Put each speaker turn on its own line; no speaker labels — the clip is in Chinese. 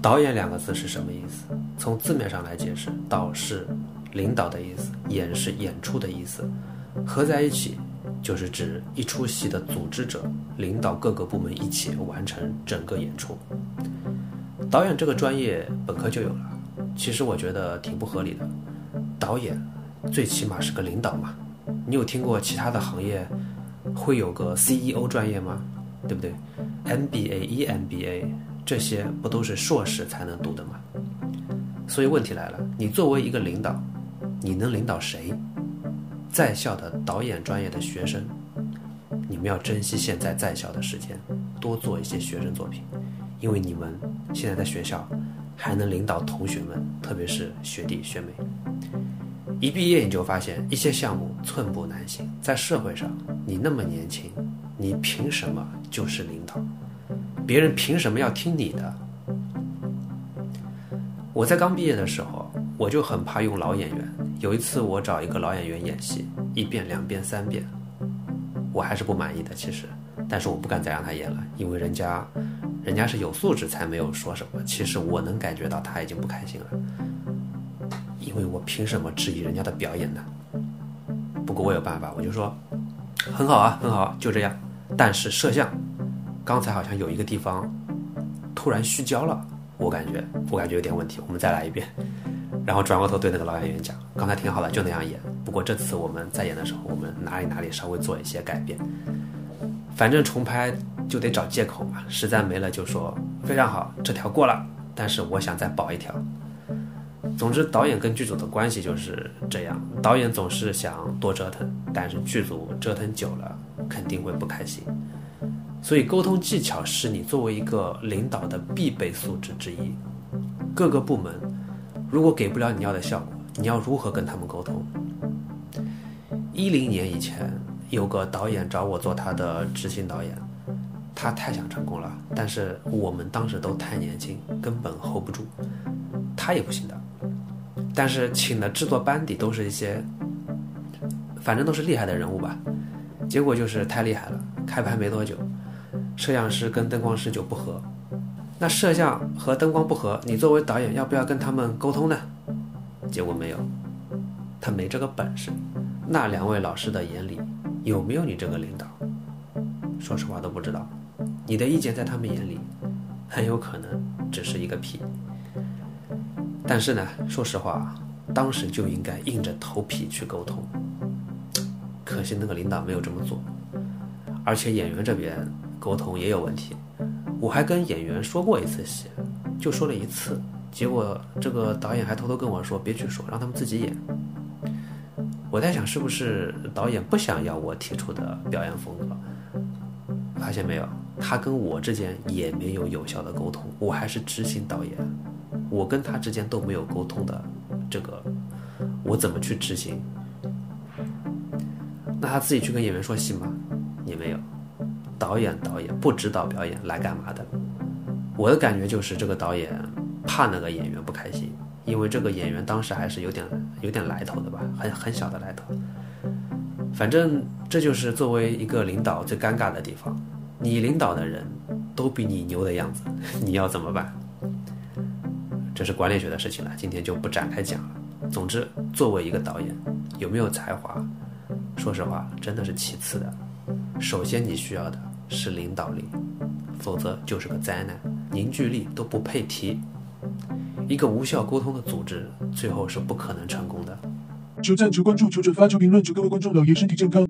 导演两个字是什么意思？从字面上来解释，导是领导的意思，演是演出的意思，合在一起就是指一出戏的组织者，领导各个部门一起完成整个演出。导演这个专业本科就有了，其实我觉得挺不合理的。导演最起码是个领导嘛，你有听过其他的行业会有个 CEO 专业吗？对不对？MBA、EMBA 这些不都是硕士才能读的吗？所以问题来了，你作为一个领导，你能领导谁？在校的导演专业的学生，你们要珍惜现在在校的时间，多做一些学生作品，因为你们现在在学校还能领导同学们，特别是学弟学妹。一毕业你就发现一些项目寸步难行，在社会上你那么年轻。你凭什么就是领导？别人凭什么要听你的？我在刚毕业的时候，我就很怕用老演员。有一次我找一个老演员演戏，一遍、两遍、三遍，我还是不满意的。其实，但是我不敢再让他演了，因为人家，人家是有素质才没有说什么。其实我能感觉到他已经不开心了，因为我凭什么质疑人家的表演呢？不过我有办法，我就说，很好啊，很好，就这样。但是摄像，刚才好像有一个地方突然虚焦了，我感觉我感觉有点问题，我们再来一遍。然后转过头对那个老演员讲，刚才挺好的，就那样演。不过这次我们在演的时候，我们哪里哪里稍微做一些改变。反正重拍就得找借口嘛，实在没了就说非常好，这条过了，但是我想再保一条。总之，导演跟剧组的关系就是这样，导演总是想多折腾，但是剧组折腾久了。肯定会不开心，所以沟通技巧是你作为一个领导的必备素质之一。各个部门如果给不了你要的效果，你要如何跟他们沟通？一零年以前，有个导演找我做他的执行导演，他太想成功了，但是我们当时都太年轻，根本 hold 不住，他也不行的。但是请的制作班底都是一些，反正都是厉害的人物吧。结果就是太厉害了，开拍没多久，摄像师跟灯光师就不合。那摄像和灯光不和，你作为导演要不要跟他们沟通呢？结果没有，他没这个本事。那两位老师的眼里有没有你这个领导？说实话都不知道。你的意见在他们眼里很有可能只是一个屁。但是呢，说实话，当时就应该硬着头皮去沟通。可惜那个领导没有这么做，而且演员这边沟通也有问题。我还跟演员说过一次戏，就说了一次，结果这个导演还偷偷跟我说别去说，让他们自己演。我在想是不是导演不想要我提出的表演风格？发现没有，他跟我之间也没有有效的沟通。我还是执行导演，我跟他之间都没有沟通的，这个我怎么去执行？那他自己去跟演员说戏吗？也没有。导演导演不指导表演来干嘛的？我的感觉就是这个导演怕那个演员不开心，因为这个演员当时还是有点有点来头的吧，很很小的来头。反正这就是作为一个领导最尴尬的地方，你领导的人都比你牛的样子，你要怎么办？这是管理学的事情了，今天就不展开讲了。总之，作为一个导演，有没有才华？说实话，真的是其次的。首先，你需要的是领导力，否则就是个灾难，凝聚力都不配提。一个无效沟通的组织，最后是不可能成功的。求赞、求关注、求转发、求评论，求各位观众老爷身体健康。